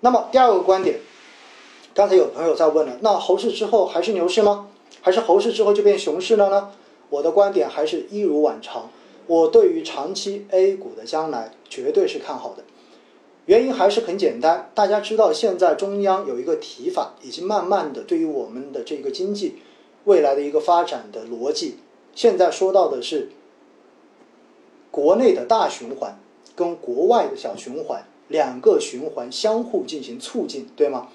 那么第二个观点，刚才有朋友在问了，那猴市之后还是牛市吗？还是猴市之后就变熊市了呢？我的观点还是一如往常，我对于长期 A 股的将来绝对是看好的。原因还是很简单，大家知道现在中央有一个提法，已经慢慢的对于我们的这个经济未来的一个发展的逻辑，现在说到的是国内的大循环跟国外的小循环两个循环相互进行促进，对吗？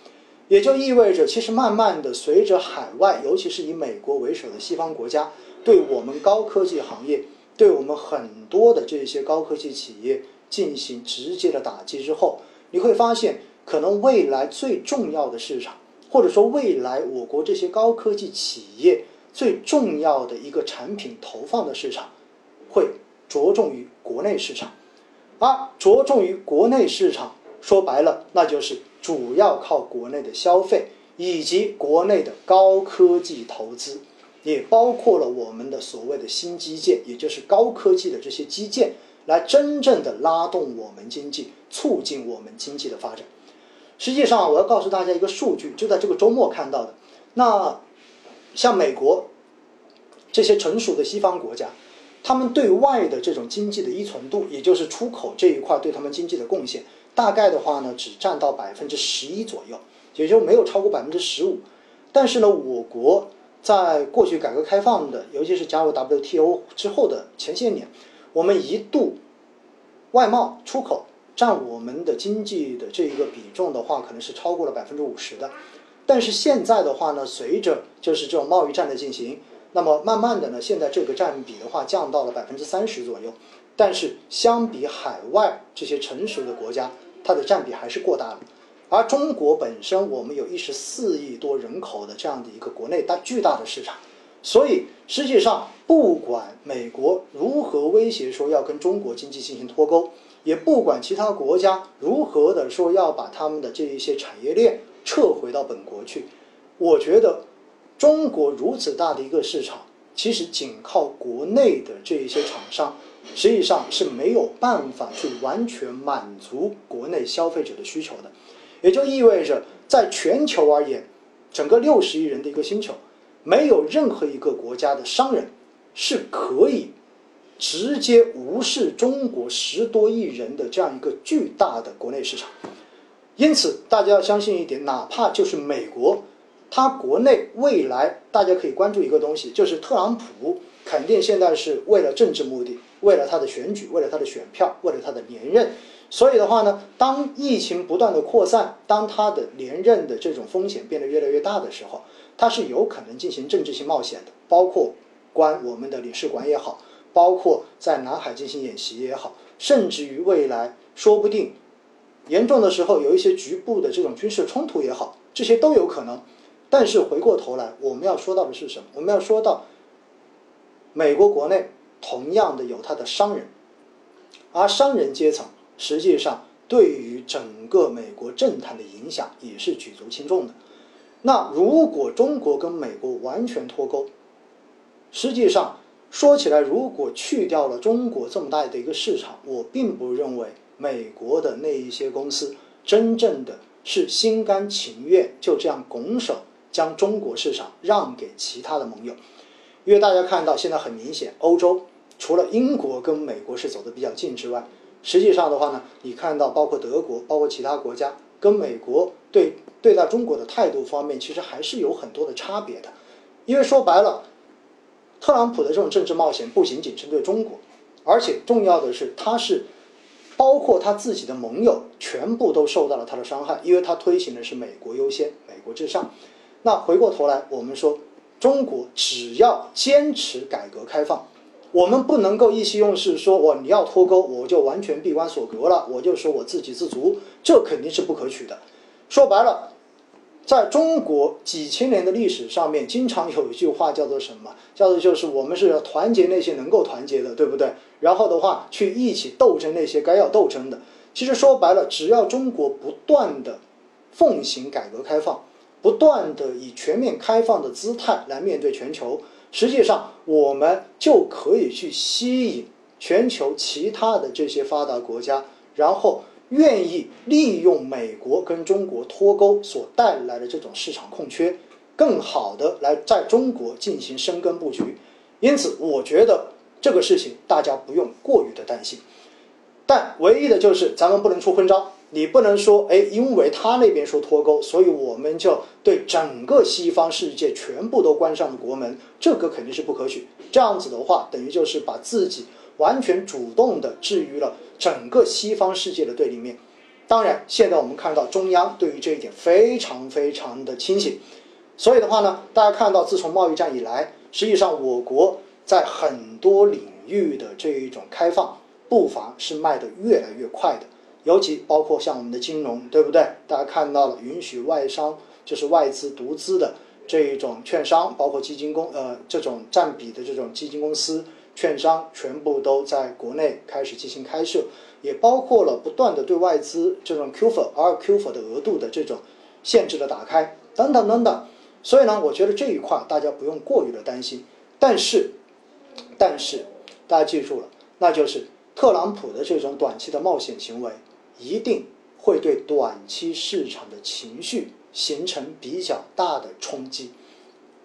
也就意味着，其实慢慢的随着海外，尤其是以美国为首的西方国家对我们高科技行业，对我们很多的这些高科技企业。进行直接的打击之后，你会发现，可能未来最重要的市场，或者说未来我国这些高科技企业最重要的一个产品投放的市场，会着重于国内市场，而着重于国内市场，说白了，那就是主要靠国内的消费以及国内的高科技投资，也包括了我们的所谓的新基建，也就是高科技的这些基建。来真正的拉动我们经济，促进我们经济的发展。实际上，我要告诉大家一个数据，就在这个周末看到的。那像美国这些成熟的西方国家，他们对外的这种经济的依存度，也就是出口这一块对他们经济的贡献，大概的话呢，只占到百分之十一左右，也就没有超过百分之十五。但是呢，我国在过去改革开放的，尤其是加入 WTO 之后的前些年。我们一度外贸出口占我们的经济的这一个比重的话，可能是超过了百分之五十的。但是现在的话呢，随着就是这种贸易战的进行，那么慢慢的呢，现在这个占比的话降到了百分之三十左右。但是相比海外这些成熟的国家，它的占比还是过大了。而中国本身，我们有一十四亿多人口的这样的一个国内大巨大的市场。所以，实际上，不管美国如何威胁说要跟中国经济进行脱钩，也不管其他国家如何的说要把他们的这一些产业链撤回到本国去，我觉得，中国如此大的一个市场，其实仅靠国内的这一些厂商，实际上是没有办法去完全满足国内消费者的需求的。也就意味着，在全球而言，整个六十亿人的一个星球。没有任何一个国家的商人是可以直接无视中国十多亿人的这样一个巨大的国内市场。因此，大家要相信一点，哪怕就是美国，他国内未来大家可以关注一个东西，就是特朗普肯定现在是为了政治目的，为了他的选举，为了他的选票，为了他的连任。所以的话呢，当疫情不断的扩散，当他的连任的这种风险变得越来越大的时候。它是有可能进行政治性冒险的，包括关我们的领事馆也好，包括在南海进行演习也好，甚至于未来说不定严重的时候有一些局部的这种军事冲突也好，这些都有可能。但是回过头来，我们要说到的是什么？我们要说到美国国内同样的有它的商人，而商人阶层实际上对于整个美国政坛的影响也是举足轻重的。那如果中国跟美国完全脱钩，实际上说起来，如果去掉了中国这么大的一个市场，我并不认为美国的那一些公司真正的是心甘情愿就这样拱手将中国市场让给其他的盟友，因为大家看到现在很明显，欧洲除了英国跟美国是走得比较近之外，实际上的话呢，你看到包括德国，包括其他国家跟美国对。对待中国的态度方面，其实还是有很多的差别的，因为说白了，特朗普的这种政治冒险不仅仅针对中国，而且重要的是，他是包括他自己的盟友全部都受到了他的伤害，因为他推行的是美国优先、美国至上。那回过头来，我们说，中国只要坚持改革开放，我们不能够意气用事说，我你要脱钩，我就完全闭关锁国了，我就说我自给自足，这肯定是不可取的。说白了。在中国几千年的历史上面，经常有一句话叫做什么？叫做就是我们是要团结那些能够团结的，对不对？然后的话，去一起斗争那些该要斗争的。其实说白了，只要中国不断的奉行改革开放，不断的以全面开放的姿态来面对全球，实际上我们就可以去吸引全球其他的这些发达国家，然后。愿意利用美国跟中国脱钩所带来的这种市场空缺，更好的来在中国进行深耕布局。因此，我觉得这个事情大家不用过于的担心。但唯一的就是咱们不能出昏招，你不能说，哎，因为他那边说脱钩，所以我们就对整个西方世界全部都关上了国门，这个肯定是不可取。这样子的话，等于就是把自己完全主动的置于了整个西方世界的对立面。当然，现在我们看到中央对于这一点非常非常的清醒，所以的话呢，大家看到自从贸易战以来，实际上我国在很多领域的这一种开放。步伐是迈得越来越快的，尤其包括像我们的金融，对不对？大家看到了，允许外商就是外资独资的这一种券商，包括基金公呃这种占比的这种基金公司、券商，全部都在国内开始进行开设，也包括了不断的对外资这种 QF、RQF 的额度的这种限制的打开等等等等。所以呢，我觉得这一块大家不用过于的担心。但是，但是大家记住了，那就是。特朗普的这种短期的冒险行为，一定会对短期市场的情绪形成比较大的冲击，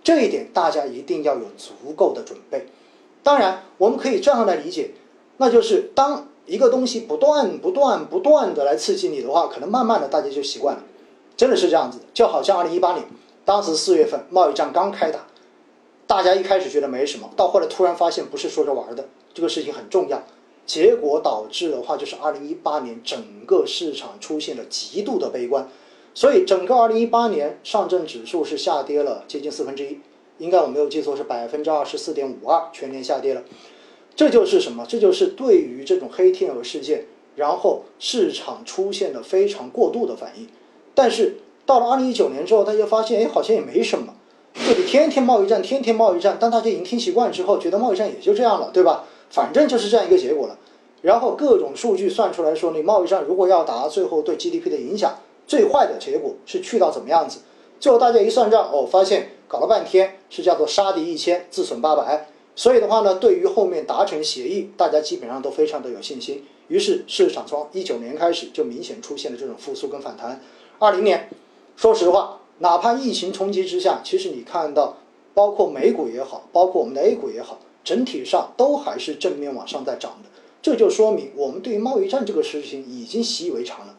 这一点大家一定要有足够的准备。当然，我们可以这样来理解，那就是当一个东西不断、不断、不断的来刺激你的话，可能慢慢的大家就习惯了，真的是这样子。就好像二零一八年，当时四月份贸易战刚开打，大家一开始觉得没什么，到后来突然发现不是说着玩的，这个事情很重要。结果导致的话，就是二零一八年整个市场出现了极度的悲观，所以整个二零一八年上证指数是下跌了接近四分之一，应该我没有记错是百分之二十四点五二，全年下跌了。这就是什么？这就是对于这种黑天鹅事件，然后市场出现了非常过度的反应。但是到了二零一九年之后，大家发现，哎，好像也没什么，就是天天贸易战，天天贸易战。当大家已经听习惯之后，觉得贸易战也就这样了，对吧？反正就是这样一个结果了，然后各种数据算出来说，你贸易战如果要打，最后对 GDP 的影响，最坏的结果是去到怎么样子？最后大家一算账，哦，发现搞了半天是叫做杀敌一千，自损八百。所以的话呢，对于后面达成协议，大家基本上都非常的有信心。于是市场从一九年开始就明显出现了这种复苏跟反弹。二零年，说实话，哪怕疫情冲击之下，其实你看到，包括美股也好，包括我们的 A 股也好。整体上都还是正面往上在涨的，这就说明我们对于贸易战这个事情已经习以为常了，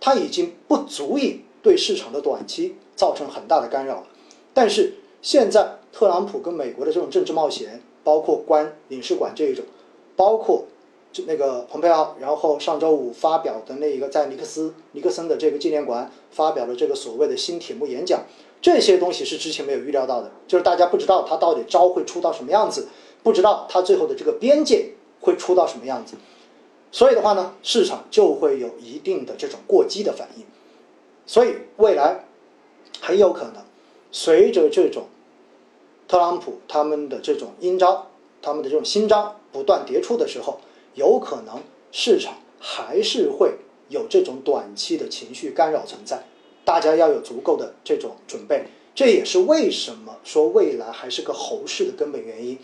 它已经不足以对市场的短期造成很大的干扰。但是现在特朗普跟美国的这种政治冒险，包括关领事馆这一种，包括就那个蓬佩奥，然后上周五发表的那一个在尼克斯尼克森的这个纪念馆发表的这个所谓的新铁幕演讲，这些东西是之前没有预料到的，就是大家不知道他到底招会出到什么样子。不知道它最后的这个边界会出到什么样子，所以的话呢，市场就会有一定的这种过激的反应，所以未来很有可能随着这种特朗普他们的这种阴招，他们的这种新招不断迭出的时候，有可能市场还是会有这种短期的情绪干扰存在，大家要有足够的这种准备，这也是为什么说未来还是个猴市的根本原因。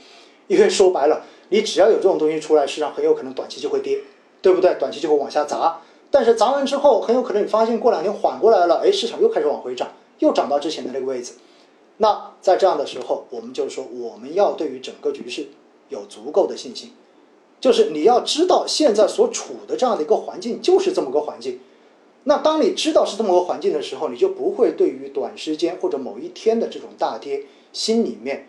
因为说白了，你只要有这种东西出来，市场很有可能短期就会跌，对不对？短期就会往下砸。但是砸完之后，很有可能你发现过两天缓过来了，哎，市场又开始往回涨，又涨到之前的那个位置。那在这样的时候，我们就说我们要对于整个局势有足够的信心，就是你要知道现在所处的这样的一个环境就是这么个环境。那当你知道是这么个环境的时候，你就不会对于短时间或者某一天的这种大跌心里面。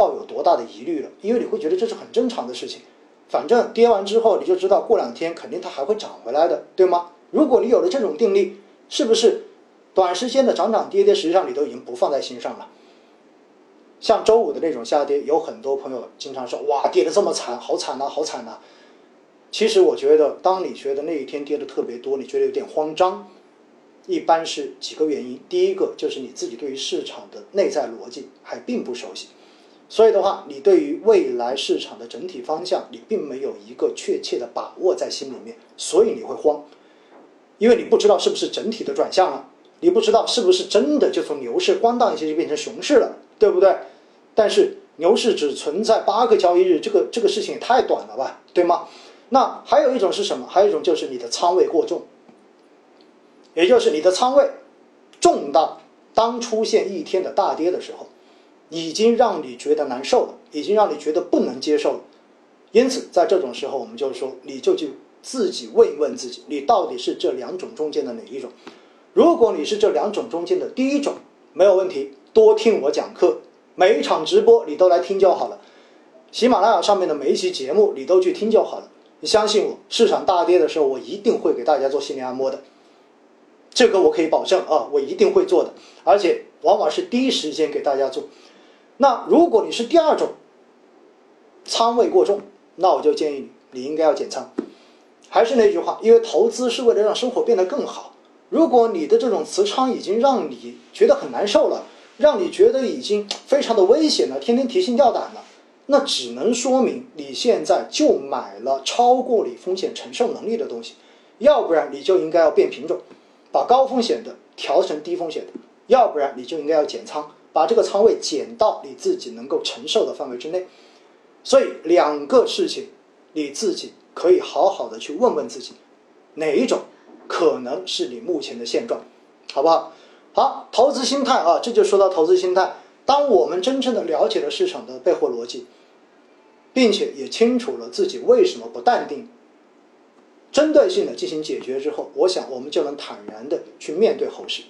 抱有多大的疑虑了？因为你会觉得这是很正常的事情，反正跌完之后你就知道过两天肯定它还会涨回来的，对吗？如果你有了这种定力，是不是短时间的涨涨跌跌，实际上你都已经不放在心上了？像周五的那种下跌，有很多朋友经常说：“哇，跌得这么惨，好惨呐，好惨呐！”其实我觉得，当你觉得那一天跌的特别多，你觉得有点慌张，一般是几个原因。第一个就是你自己对于市场的内在逻辑还并不熟悉。所以的话，你对于未来市场的整体方向，你并没有一个确切的把握在心里面，所以你会慌，因为你不知道是不是整体的转向了，你不知道是不是真的就从牛市咣当一下就变成熊市了，对不对？但是牛市只存在八个交易日，这个这个事情也太短了吧，对吗？那还有一种是什么？还有一种就是你的仓位过重，也就是你的仓位重到当出现一天的大跌的时候，已经让你觉得难受了，已经让你觉得不能接受了。因此，在这种时候，我们就说，你就去自己问一问自己，你到底是这两种中间的哪一种？如果你是这两种中间的第一种，没有问题，多听我讲课，每一场直播你都来听就好了。喜马拉雅上面的每一期节目你都去听就好了。你相信我，市场大跌的时候，我一定会给大家做心理按摩的，这个我可以保证啊，我一定会做的，而且往往是第一时间给大家做。那如果你是第二种，仓位过重。那我就建议你，你应该要减仓。还是那句话，因为投资是为了让生活变得更好。如果你的这种持仓已经让你觉得很难受了，让你觉得已经非常的危险了，天天提心吊胆了，那只能说明你现在就买了超过你风险承受能力的东西。要不然你就应该要变品种，把高风险的调成低风险的；要不然你就应该要减仓，把这个仓位减到你自己能够承受的范围之内。所以两个事情，你自己可以好好的去问问自己，哪一种可能是你目前的现状，好不好？好，投资心态啊，这就说到投资心态。当我们真正的了解了市场的背后逻辑，并且也清楚了自己为什么不淡定，针对性的进行解决之后，我想我们就能坦然的去面对后市。